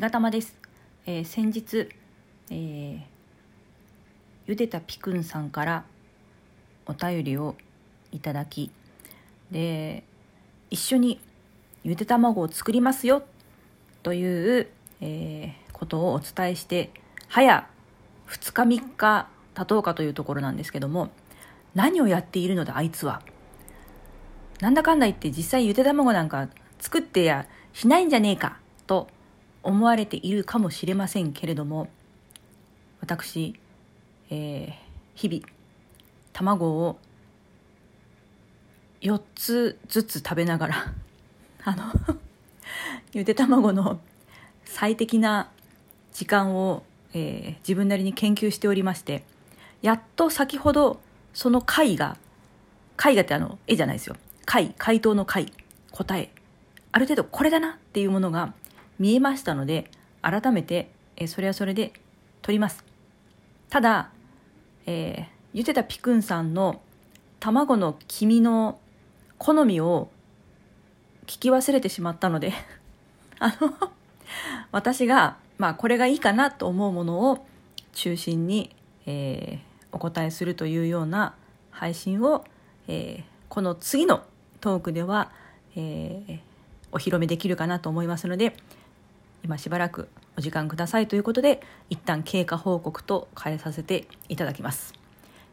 ひがたまです、えー先日、えーゆでたぴくんさんからお便りをいただきで一緒にゆで卵を作りますよという、えーことをお伝えして早2日3日経とうかというところなんですけども何をやっているのだあいつは。なんだかんだ言って実際ゆで卵なんか作ってやしないんじゃねえかと思われているかもしれませんけれども私、えー日々卵を4つずつ食べながら あの ゆで卵の最適な時間を、えー自分なりに研究しておりましてやっと先ほどその解が絵画ってあの絵じゃないですよ。解回答の解答えある程度これだなっていうものが見えましたので改めて、えそれはそれで撮ります。ただ、えー、ゆでたぴくんさんの卵の黄身の好みを聞き忘れてしまったので あの私がまあこれがいいかなと思うものを中心に、えーお答えするというような配信を、えーこの次のトークでは、えーお披露目できるかなと思いますので今しばらくお時間くださいということで一旦経過報告と変えさせていただきます、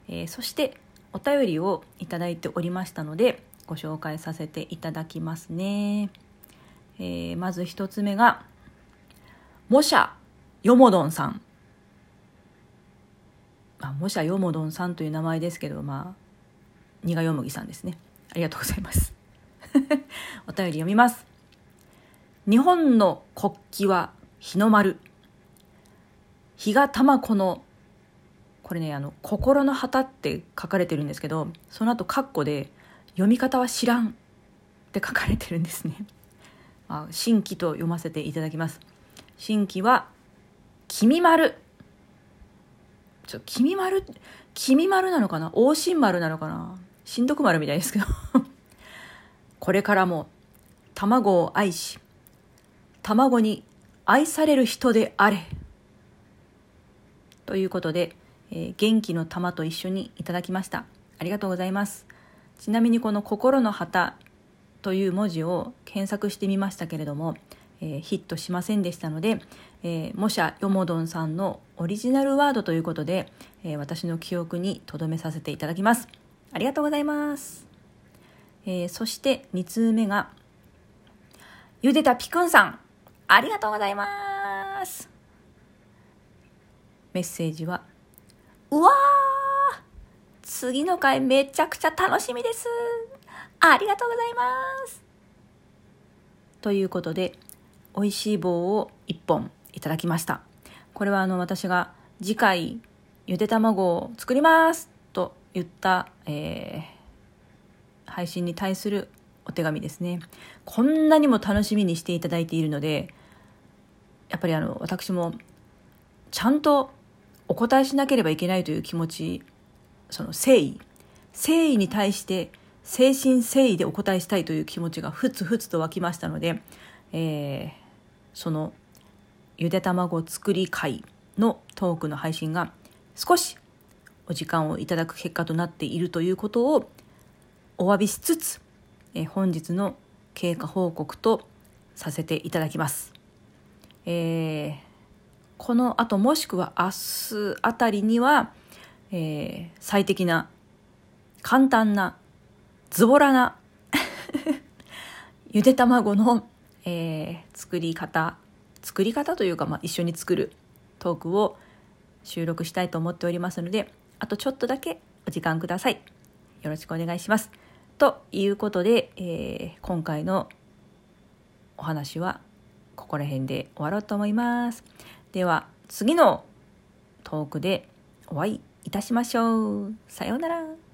えーそしてお便りをいただいておりましたのでご紹介させていただきますね、えーまず一つ目がもしゃよもどんさん。あもしゃよもどんさんという名前ですけどまあにがよもぎさんですね。ありがとうございます。お便り読みます。日本の国旗は日の丸。日が玉子のこれねあの「心の旗」って書かれてるんですけどその後カッコで「読み方は知らん」って書かれてるんですね。あ新規と読ませていただきます。新規は「君丸」ちょ君丸君丸なのかな？王神丸なのかな？新徳丸みたいですけど。これからも卵を愛し卵に愛される人であれ。ということで、えー元気の玉と一緒にいただきました。ありがとうございます。ちなみにこの「心の旗」という文字を検索してみましたけれども、えーヒットしませんでしたので、えーもしゃよもどんさんのオリジナルワードということで、えー私の記憶に留めさせていただきます。ありがとうございます、えーそして2通目がゆでたぴくんさん。ありがとうございます。メッセージはうわー次の回めちゃくちゃ楽しみです。ありがとうございます。ということで美味しい棒を1本いただきました。これはあの私が次回ゆで卵を作りますと言った、えー配信に対するお手紙ですね。こんなにも楽しみにしていただいているのでやっぱりあの私もちゃんとお答えしなければいけないという気持ちその誠意。誠意に対して誠心誠意でお答えしたいという気持ちがふつふつと湧きましたので、えーそのゆで卵作り会のトークの配信が少しお時間をいただく結果となっているということをお詫びしつつ、え本日の経過報告とさせていただきます。えーこの後もしくは明日あたりには、えー最適な簡単なズボラな ゆで卵の、えー作り方作り方というか、まあ、一緒に作るトークを収録したいと思っておりますのであとちょっとだけお時間くださいよろしくお願いしますということで、えー今回のお話はここら辺で終わろうと思います。では次のトークでお会いいたしましょう。さようなら。